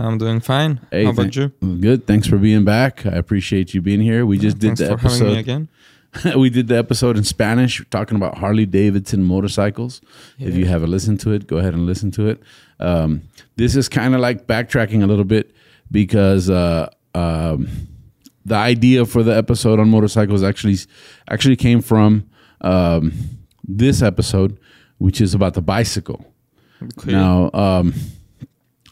I'm doing fine. Hey, How about you? Good. Thanks for being back. I appreciate you being here. We just did Thanks the for having me episode. again. we did the episode in Spanish talking about Harley Davidson motorcycles. If you haven't listened to it, go ahead and listen to it. Um, this is kind of like backtracking a little bit because uh, um, the idea for the episode on motorcycles actually actually came from um, this episode, which is about the bicycle. Okay. Now, um,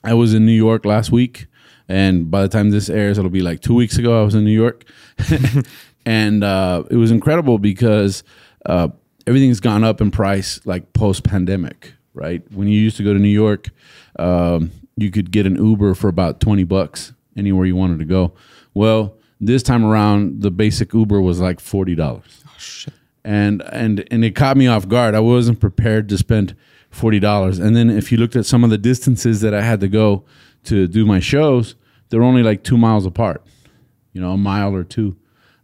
I was in New York last week, and by the time this airs, it'll be like two weeks ago. I was in New York, and uh, it was incredible because uh, everything's gone up in price like post pandemic. Right when you used to go to New York, um, you could get an Uber for about twenty bucks anywhere you wanted to go. Well, this time around, the basic Uber was like forty dollars and and and it caught me off guard. I wasn't prepared to spend forty dollars. And then if you looked at some of the distances that I had to go to do my shows, they're only like two miles apart. You know, a mile or two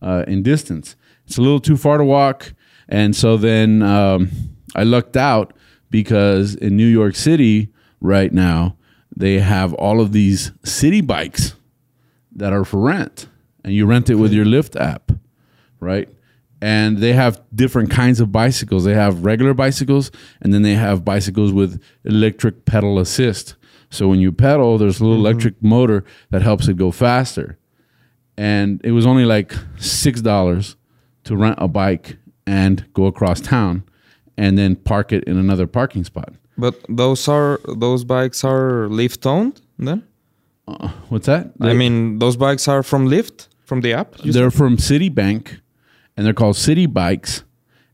uh, in distance. It's a little too far to walk. And so then um, I lucked out because in New York City right now they have all of these Citi Bikes that are for rent, and you rent it with your Lyft app right? And they have different kinds of bicycles. They have regular bicycles, and then they have bicycles with electric pedal assist. So when you pedal, there's a little mm-hmm. electric motor that helps it go faster. And it was only like six dollars to rent a bike and go across town, and then park it in another parking spot. But those are those bikes are Lyft owned then? Uh, what's that? I mean, those bikes are from Lyft from the app. they're from Citibank, and they're called Citi Bikes.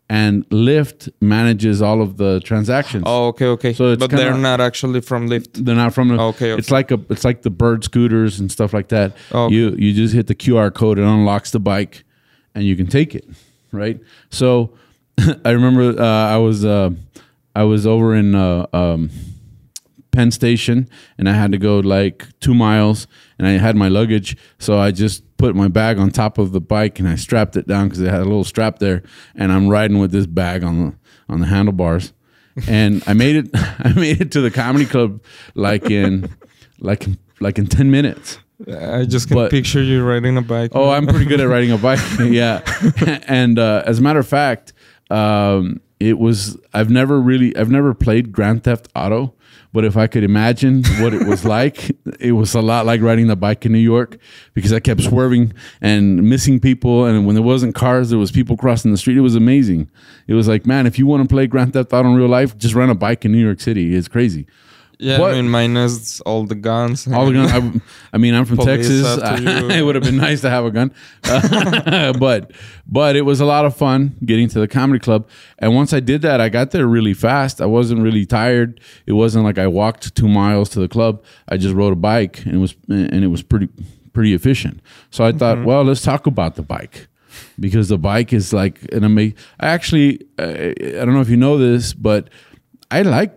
And Lyft manages all of the transactions. Oh, okay, okay. So it's but kinda- they're not actually from Lyft. They're not from the. Okay, It's like a. It's like the bird scooters and stuff like that. Okay. You you just hit the QR code, it unlocks the bike, and you can take it. Right. So, I remember uh, I was uh, I was over in uh, um, Penn Station, and I had to go like two miles, and I had my luggage, so I just put my bag on top of the bike and I strapped it down because it had a little strap there, and I'm riding with this bag on the on the handlebars, and I made it. I made it to the comedy club like in like in, like in ten minutes. I just can But- picture you riding a bike. Oh, I'm pretty good at riding a bike. yeah, and uh, as a matter of fact, um, it was. I've never really. I've never played Grand Theft Auto, but if I could imagine what it was like, it was a lot like riding the bike in New York because I kept swerving and missing people, and when there wasn't cars, there was people crossing the street. It was amazing. It was like, man, if you want to play Grand Theft Auto in real life, just rent a bike in New York City. It's crazy. Yeah, what- I mean, minus all the guns. All the guns. I, I mean, I'm from Texas. it would have been nice to have a gun, Uh, but but it was a lot of fun getting to the comedy club. And once I did that, I got there really fast. I wasn't really tired. It wasn't like I walked two miles to the club. I just rode a bike, and it was and it was pretty pretty efficient. So I thought, well, let's talk about the bike because the bike is like an amazing. I actually, uh, I don't know if you know this, but I like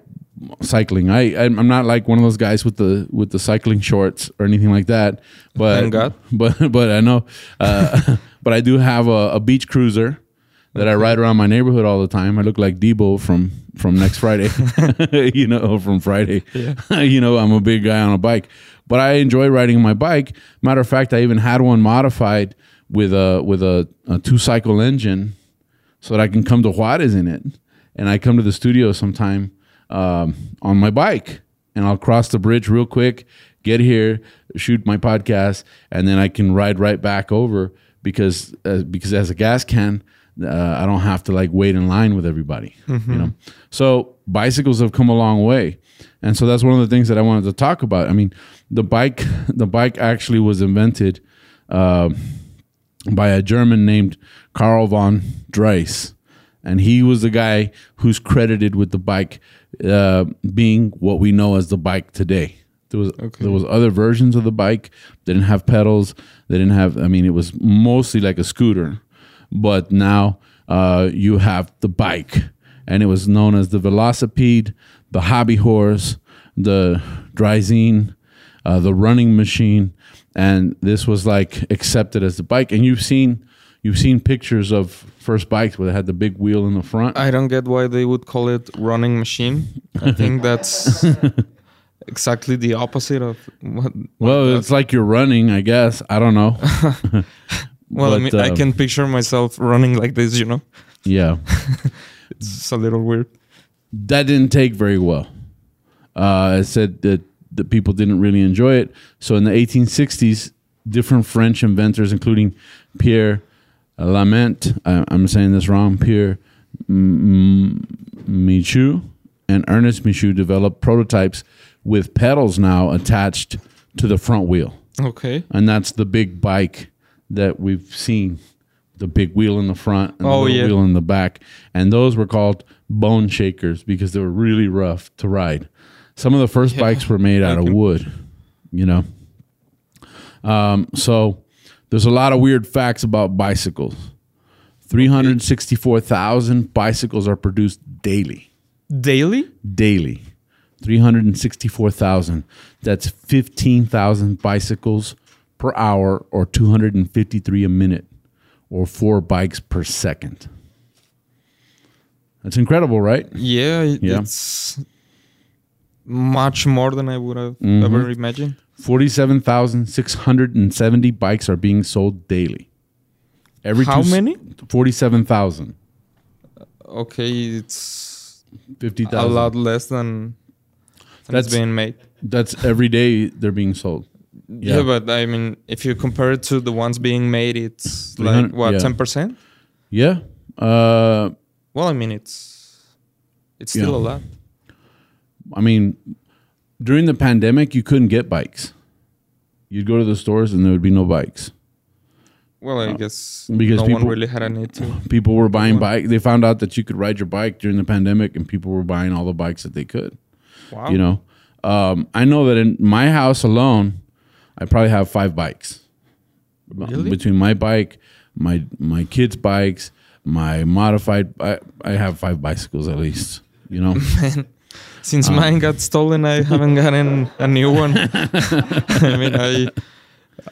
cycling. I I'm not like one of those guys with the with the cycling shorts or anything like that. But Thank God. but but I know. Uh, but I do have a, a beach cruiser that I ride around my neighborhood all the time. I look like Deebo from from next Friday, you know, from Friday. you know, I'm a big guy on a bike, but I enjoy riding my bike. Matter of fact, I even had one modified with a with a, a two cycle engine, so that I can come to Juarez in it, and I come to the studio sometime um, on my bike, and I'll cross the bridge real quick, get here, shoot my podcast, and then I can ride right back over because uh, because as a gas can, uh, I don't have to like wait in line with everybody. You know, so bicycles have come a long way, and so that's one of the things that I wanted to talk about. I mean, the bike the bike actually was invented. um by a German named Karl von Drais. And he was the guy who's credited with the bike uh, being what we know as the bike today, There was Okay. there was other versions of the bike. They didn't have pedals. They didn't have. I mean, it was mostly like a scooter. But now uh, you have the bike, and it was known as the Velocipede, the Hobby Horse, the Draisine, uh, the running machine, and this was like accepted as the bike. And you've seen you've seen pictures of first bikes where they had the big wheel in the front. I don't get why they would call it running machine. I think that's exactly the opposite of what. well, it's like you're running, I guess. I don't know. well, I but, mean, I uh, can picture myself running like this. You know, Yeah. it's a little weird. that didn't take very well. Uh, it said that the people didn't really enjoy it. So in the 1860s, different French inventors, including Pierre Lament, uh, I'm saying this wrong, Pierre Michu and Ernest Michu developed prototypes with pedals now attached to the front wheel. Okay. And that's the big bike that we've seen. The big wheel in the front and Oh, the yeah. wheel in the back. And those were called bone shakers because they were really rough to ride. Some of the first Yeah. bikes were made out of wood, you know. Um, so there's a lot of weird facts about bicycles. 364,000 bicycles are produced daily Daily? daily 364,000 that's 15,000 bicycles per hour or 253 a minute or 4 bikes per second that's incredible right Yeah, Yeah. it's much more than I would have Mhm. ever imagined. 47,670 bikes are being sold daily every How two many? 47,000 Okay, it's 50,000 a lot less than, than That's- being made. that's every day they're being sold Yeah. Yeah. but I mean, if you compare it to the ones being made, it's like 300 what yeah. ten percent. yeah uh Well, I mean, it's it's still Yeah. a lot. I mean, during the pandemic, you couldn't get bikes. You'd go to the stores and there would be no bikes. Well, I guess Uh, because no one people- really had a need to. People were buying bike. They found out that you could ride your bike during the pandemic, and people were buying all the bikes that they could. Wow. You know, um, I know that in my house alone, I probably have five bikes Really? between my bike, my my kids' bikes, my modified. I, I have five bicycles at least. You know, Since Um, mine got stolen, I haven't gotten a new one. I mean, I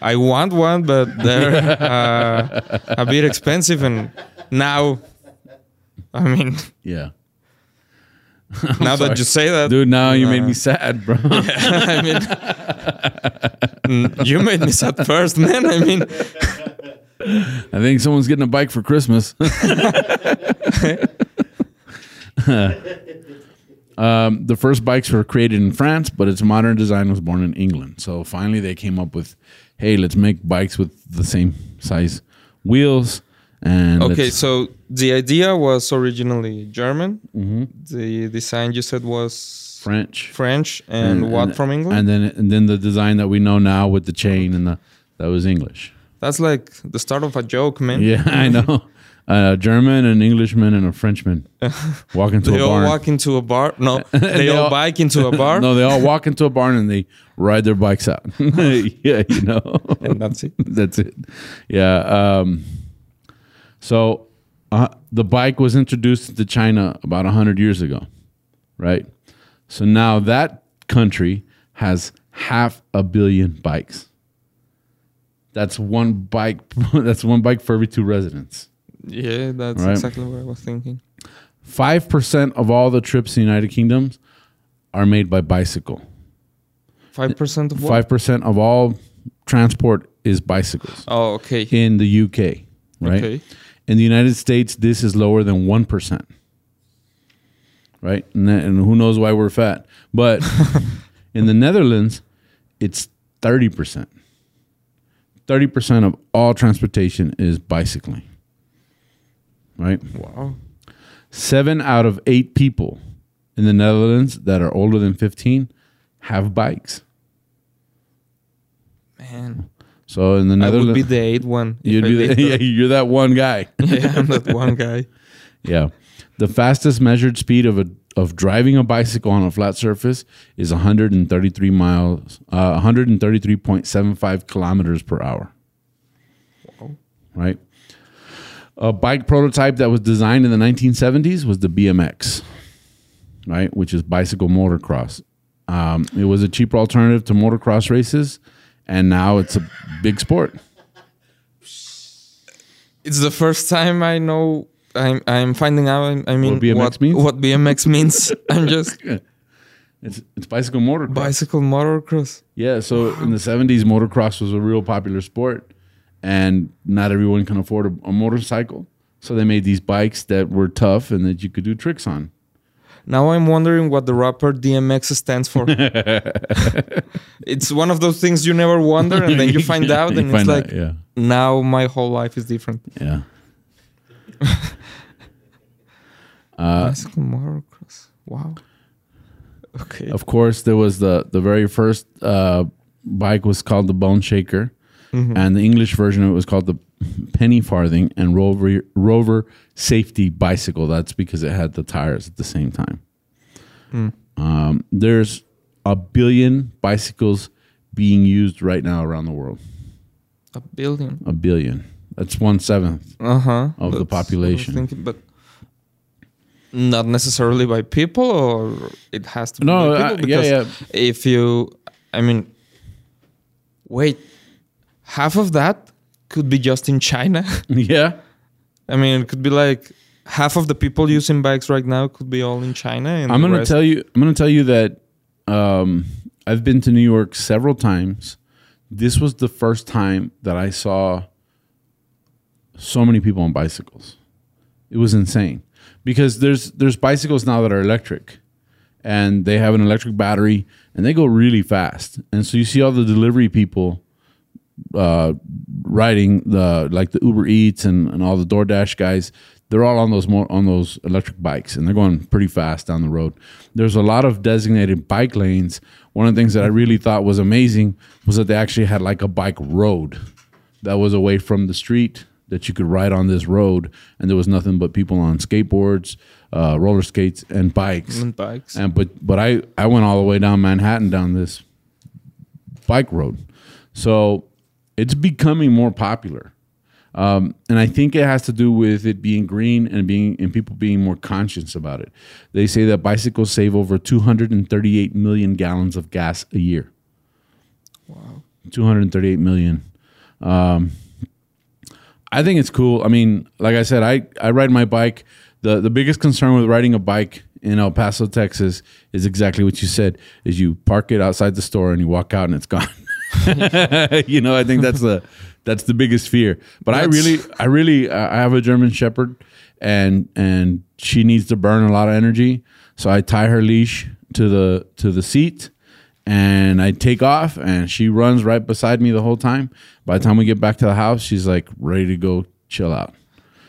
I want one, but they're uh, a bit expensive, and now, I mean, yeah, now sorry. that you say that, dude. Now you made uh, me sad, bro. I mean, you made me sad first, man. I mean, I think someone's getting a bike for Christmas. Um, the first bikes were created in France, but its modern design was born in England. So finally, they came up with, "Hey, let's make bikes with the same size wheels." And okay, so the idea was originally German. Mhm. The design you said was French French, and, what from England? and then and then the design that we know now with the chain and the that was English. That's like the start of a joke, man. Yeah, I know. A German, an Englishman, and a Frenchman walk into They a all barn. walk into a bar. No, they, They all, all- bike into a bar, no, they all walk into a barn and they ride their bikes out. yeah, you know. and that's it. That's it. Yeah. Um, so uh, the bike was introduced to China about 100 years ago, right? So now that country has half a billion bikes. That's one bike. That's one bike for every two residents. Yeah, that's Right. exactly what I was thinking. Five percent of all the trips in the United Kingdoms are made by bicycle. Five percent of what? Five percent of all transport is bicycles Oh, okay. in the UK, right? Okay. In the United States, this is lower than one percent, right? And, and who knows why we're fat? But in the Netherlands, it's thirty percent. Thirty percent of all transportation is bicycling, right? Wow. Seven out of eight people in the Netherlands that are older than fifteen have bikes. Man, So in the Netherlands, I would be the eighth one. you'd be the, yeah, you're that one guy. yeah, I'm that one guy. Yeah. The fastest measured speed of a of driving a bicycle on a flat surface is 133 miles, uh, 133.75 kilometers per hour. Wow. Right. A bike prototype that was designed in the 1970s was the BMX, right, which is bicycle motocross. Um, it was a cheaper alternative to motocross races, and now it's a big sport. It's the first time I know. I'm I'm finding out. I mean, What BMX means? What BMX means? I'm just It's it's bicycle motocross. bicycle motocross. Yeah, so in the 70s, motocross was a real popular sport, and not everyone can afford a, a motorcycle. So they made these bikes that were tough and that you could do tricks on. Now I'm wondering what the rapper DMX stands for. it's one of those things you never wonder, and then you find out, and find it's out, like yeah, now my whole life is different. yeah. Uh, motocross. Wow. Okay. Of course, there was the the very first uh, bike was called the Bone Shaker, and the English version of it was called the Penny Farthing and Rover Rover Safety Bicycle. That's because it had the tires at the same time. Um, there's a billion bicycles being used right now around the world. A billion. A billion. That's one seventh. Uh huh. Of the population. Thinking, but not necessarily by people, or it has to be No, by people. yeah, Because yeah. if you, I mean, wait, half of that could be just in China. yeah. I mean, it could be like half of the people using bikes right now could be all in China. And I'm gonna tell you. I'm gonna tell you that um, I've been to New York several times. This was the first time that I saw so many people on bicycles. It was insane because there's there's bicycles now that are electric, and they have an electric battery and they go really fast. And so you see all the delivery people uh, riding the like the Uber Eats and, and all the DoorDash guys. They're all on those more on those electric bikes and they're going pretty fast down the road. There's a lot of designated bike lanes. One of the things that I really thought was amazing was that they actually had like a bike road that was away from the street that you could ride on this road and there was nothing but people on skateboards, uh, roller skates and bikes. and bikes. And but but I I went all the way down Manhattan down this bike road, so it's becoming more popular, um, and I think it has to do with it being green and being and people being more conscious about it. They say that bicycles save over 238 million gallons of gas a year. wow. 238 million. Um, I think it's cool. I mean, like I said, I, I ride my bike. The the biggest concern with riding a bike in El Paso, Texas is exactly what you said is you park it outside the store and you walk out and it's gone. you know, I think that's the that's the biggest fear. But I really I really uh, I have a German shepherd and and she needs to burn a lot of energy. So I tie her leash to the to the seat and I take off and she runs right beside me the whole time. By the time we get back to the house, she's like ready to go chill out.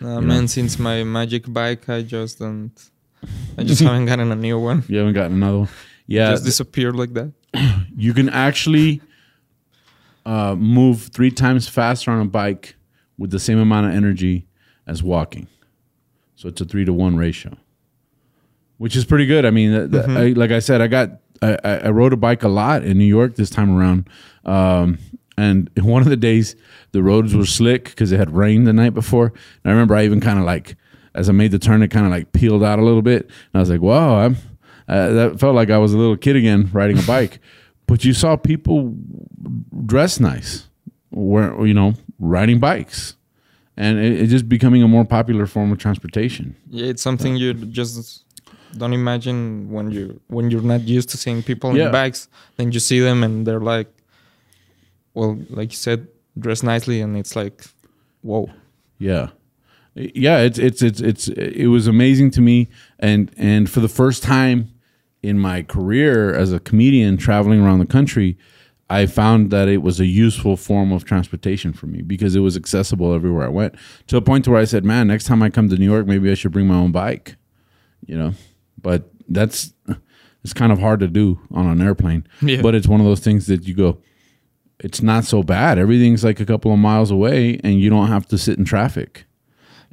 Uh, man, since my magic bike, I just don't. I just haven't gotten a new one. You haven't gotten another one. Yeah, just disappeared like that. you can actually uh, move three times faster on a bike with the same amount of energy as walking. So it's a three to one ratio, which is pretty good. I mean, th- I, like I said, I got I, I I rode a bike a lot in New York this time around, um, and one of the days the roads were slick because it had rained the night before. And I remember I even kind of like as I made the turn, it kind of like peeled out a little bit, and I was like, "Wow!" I'm uh, that felt like I was a little kid again riding a bike. but you saw people dress nice, where you know riding bikes, and it, it's just becoming a more popular form of transportation. Yeah, it's something you just don't imagine when you when you're not used to seeing people Yeah. in bikes. Then you see them and they're like, well, like you said, dress nicely, and it's like, whoa. Yeah. Yeah, it's it's it's it's it was amazing to me and and for the first time in my career as a comedian traveling around the country, I found that it was a useful form of transportation for me because it was accessible everywhere I went. To a point where I said, "Man, next time I come to New York, maybe I should bring my own bike." You know. But that's it's kind of hard to do on an airplane. Yeah. But it's one of those things that you go it's not so bad. Everything's like a couple of miles away and you don't have to sit in traffic.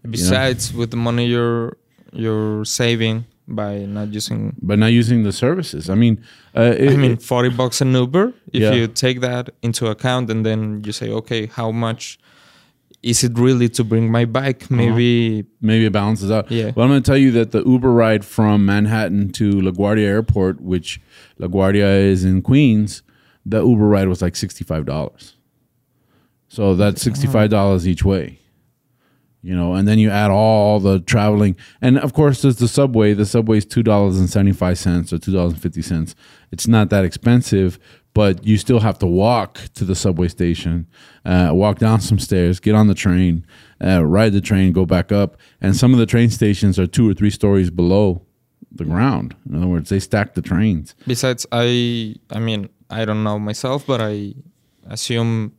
Besides, with the money you're you're saving by not using. by not using the services. I mean, uh, it, I mean, it- forty bucks an Uber. If Yeah. you take that into account, and then you say, okay, how much is it really to bring my bike? Uh-huh. Maybe maybe it balances out. Yeah. Well, I'm going to tell you that the Uber ride from Manhattan to LaGuardia Airport, which LaGuardia is in Queens, the Uber ride was like $65. So that's $65 each way. You know, and then you add all the traveling. And of course, there's the subway. The subway's $2.75 or $2.50. It's not that expensive, but you still have to walk to the subway station, uh, walk down some stairs, get on the train, uh, ride the train, go back up. And some of the train stations are two or three stories below the ground. In other words, they stack the trains. besides, I I mean, I don't know myself, but I assume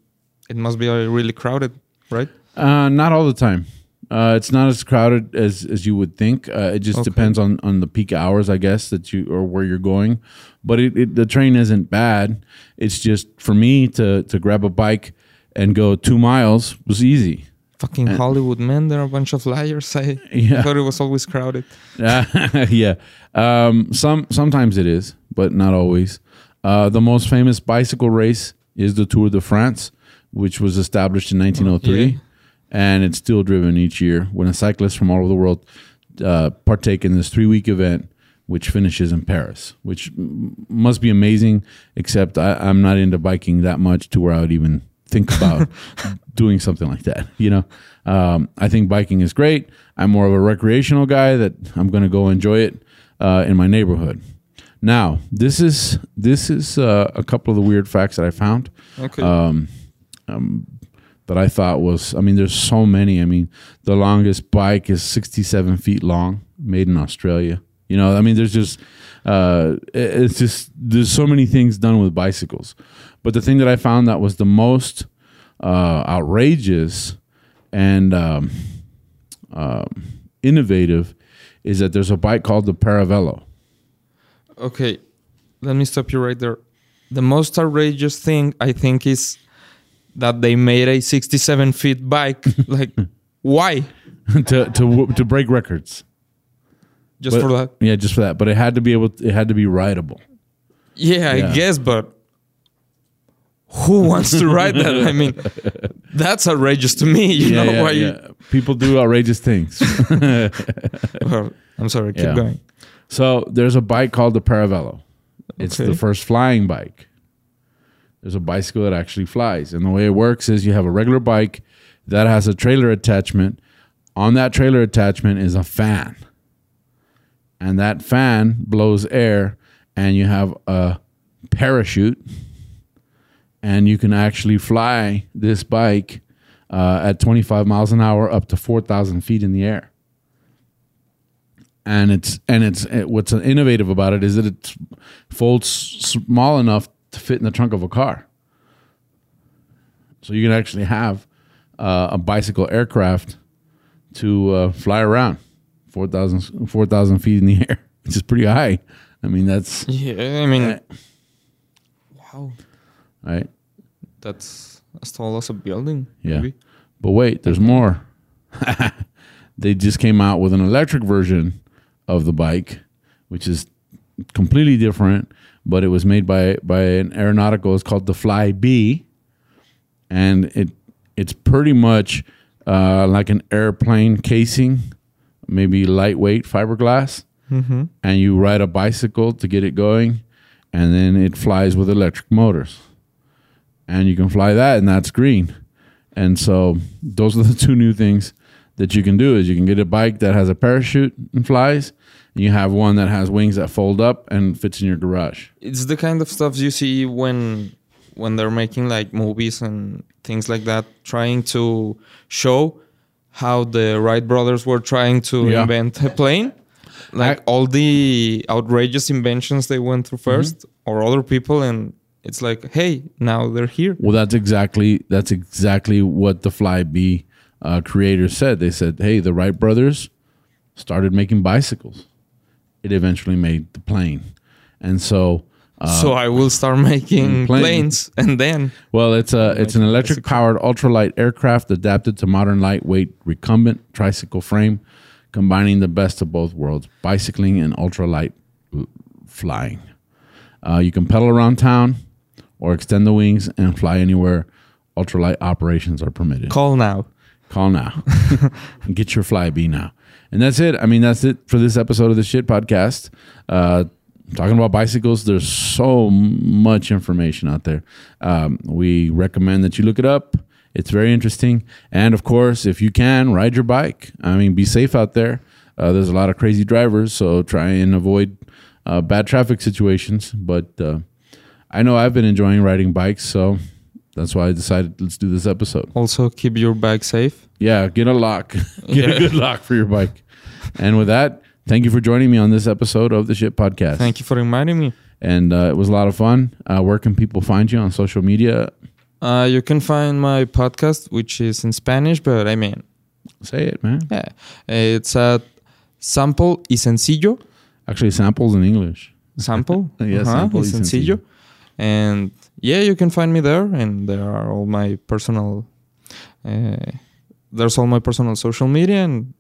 it must be really crowded, right? Uh, not all the time. Uh, it's not as crowded as, as you would think. Uh, it just Okay. depends on, on the peak hours, I guess, that you or where you're going. But it, it, the train isn't bad. It's just for me to to grab a bike and go two miles was easy. Fucking Hollywood man, they're a bunch of liars. I Yeah. thought it was always crowded. yeah. Um, some sometimes it is, but not always. Uh, the most famous bicycle race is the Tour de France, which was established in 1903, Yeah. And it's still driven each year when a cyclist from all over the world uh, partake in this three week event, which finishes in Paris, which m- must be amazing. Except I, I'm not into biking that much to where I would even think about doing something like that. You know, um, I think biking is great. I'm more of a recreational guy that I'm going to go enjoy it uh, in my neighborhood. Now, this is this is uh, a couple of the weird facts that I found Okay. um, um, that I thought was. I mean, there's so many. I mean, the longest bike is 67 feet long, made in Australia. You know, I mean, there's just, uh, it's just there's so many things done with bicycles. But the thing that I found that was the most uh, outrageous and um, um, innovative is that there's a bike called the Paravelo. Okay, let me stop you right there. The most outrageous thing I think is that they made a 67 feet bike. like, why? to to to break records. Just But- for that? Yeah, just for that. But it had to be able. it had to be rideable. Yeah, Yeah. I guess, but who wants to ride that? I mean, that's outrageous to me. You yeah, know yeah, why? yeah. People do outrageous things. Well, I'm sorry. Keep going. so there's a bike called the Paravelo. It's Okay. the first flying bike. There's a bicycle that actually flies, and the way it works is you have a regular bike that has a trailer attachment. On that trailer attachment is a fan, and that fan blows air, and you have a parachute, and you can actually fly this bike uh, at 25 miles an hour up to 4,000 feet in the air. And it's and it's it, what's innovative about it is that it folds small enough to fit in the trunk of a car. So you can actually have uh, a bicycle aircraft to uh, fly around 4,000 4,000 feet in the air, which is pretty high. I mean, that's Yeah, I mean, wow, right. that's as tall as a building. Yeah. Maybe. But wait, there's more. they just came out with an electric version of the bike, which is completely different, but it was made by by an aeronautical. It's called the Fly B, and it it's pretty much uh, like an airplane casing, maybe lightweight fiberglass, Mm-hmm. and you ride a bicycle to get it going, and then it flies with electric motors, and you can fly that, and that's green. And so those are the two new things that you can do is you can get a bike that has a parachute and flies, and you have one that has wings that fold up and fits in your garage. It's the kind of stuff you see when when they're making like movies and things like that, trying to show how the Wright brothers were trying to Yeah. invent a plane. Like I- all the outrageous inventions they went through mm-hmm. 1st or other people, and it's like, hey, now they're here. Well, that's exactly that's exactly what the Flybe uh, creators said. They said, "Hey, the Wright brothers started making bicycles. It eventually made the plane, and so." Uh, so I will start making plane. planes, and then Well, it's a it's an electric powered ultralight aircraft adapted to modern lightweight recumbent tricycle frame, combining the best of both worlds bicycling and ultralight flying. Uh, you can pedal around town or extend the wings and fly anywhere ultralight operations are permitted. Call now. Call now. Get your flyby now. And that's it. I mean, that's it for this episode of the Shit Podcast. Uh, talking about bicycles, there's so much information out there. Um, we recommend that you look it up. It's very interesting. And of course, if you can, ride your bike. I mean, be safe out there. Uh, there's a lot of crazy drivers, so try and avoid uh, bad traffic situations. But uh, I know I've been enjoying riding bikes, so that's why I decided let's do this episode. Also, keep your bike safe. Yeah, get a lock. get Yeah. a good lock for your bike. And with that, thank you for joining me on this episode of the Shit Podcast. Thank you for reminding me. And uh, it was a lot of fun. Uh, where can people find you on social media? Uh, you can find my podcast, which is in Spanish, but I mean, Say it, man. yeah, it's at Sample y Sencillo. Actually, samples in English. Sample? Yeah, Uh-huh, Sample y y Sencillo. Sencillo. And yeah, you can find me there, and there are all my personal. Uh, there's all my personal social media, and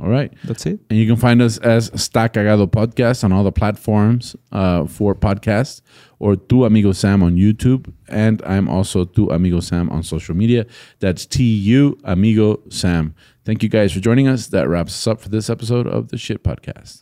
All right. that's it. And you can find us as Sta Cagado Podcast on all the platforms uh, for podcasts or Tu Amigo Sam on YouTube. And I'm also Tu Amigo Sam on social media. That's T U Amigo Sam. Thank you guys for joining us. That wraps us up for this episode of the Shit Podcast.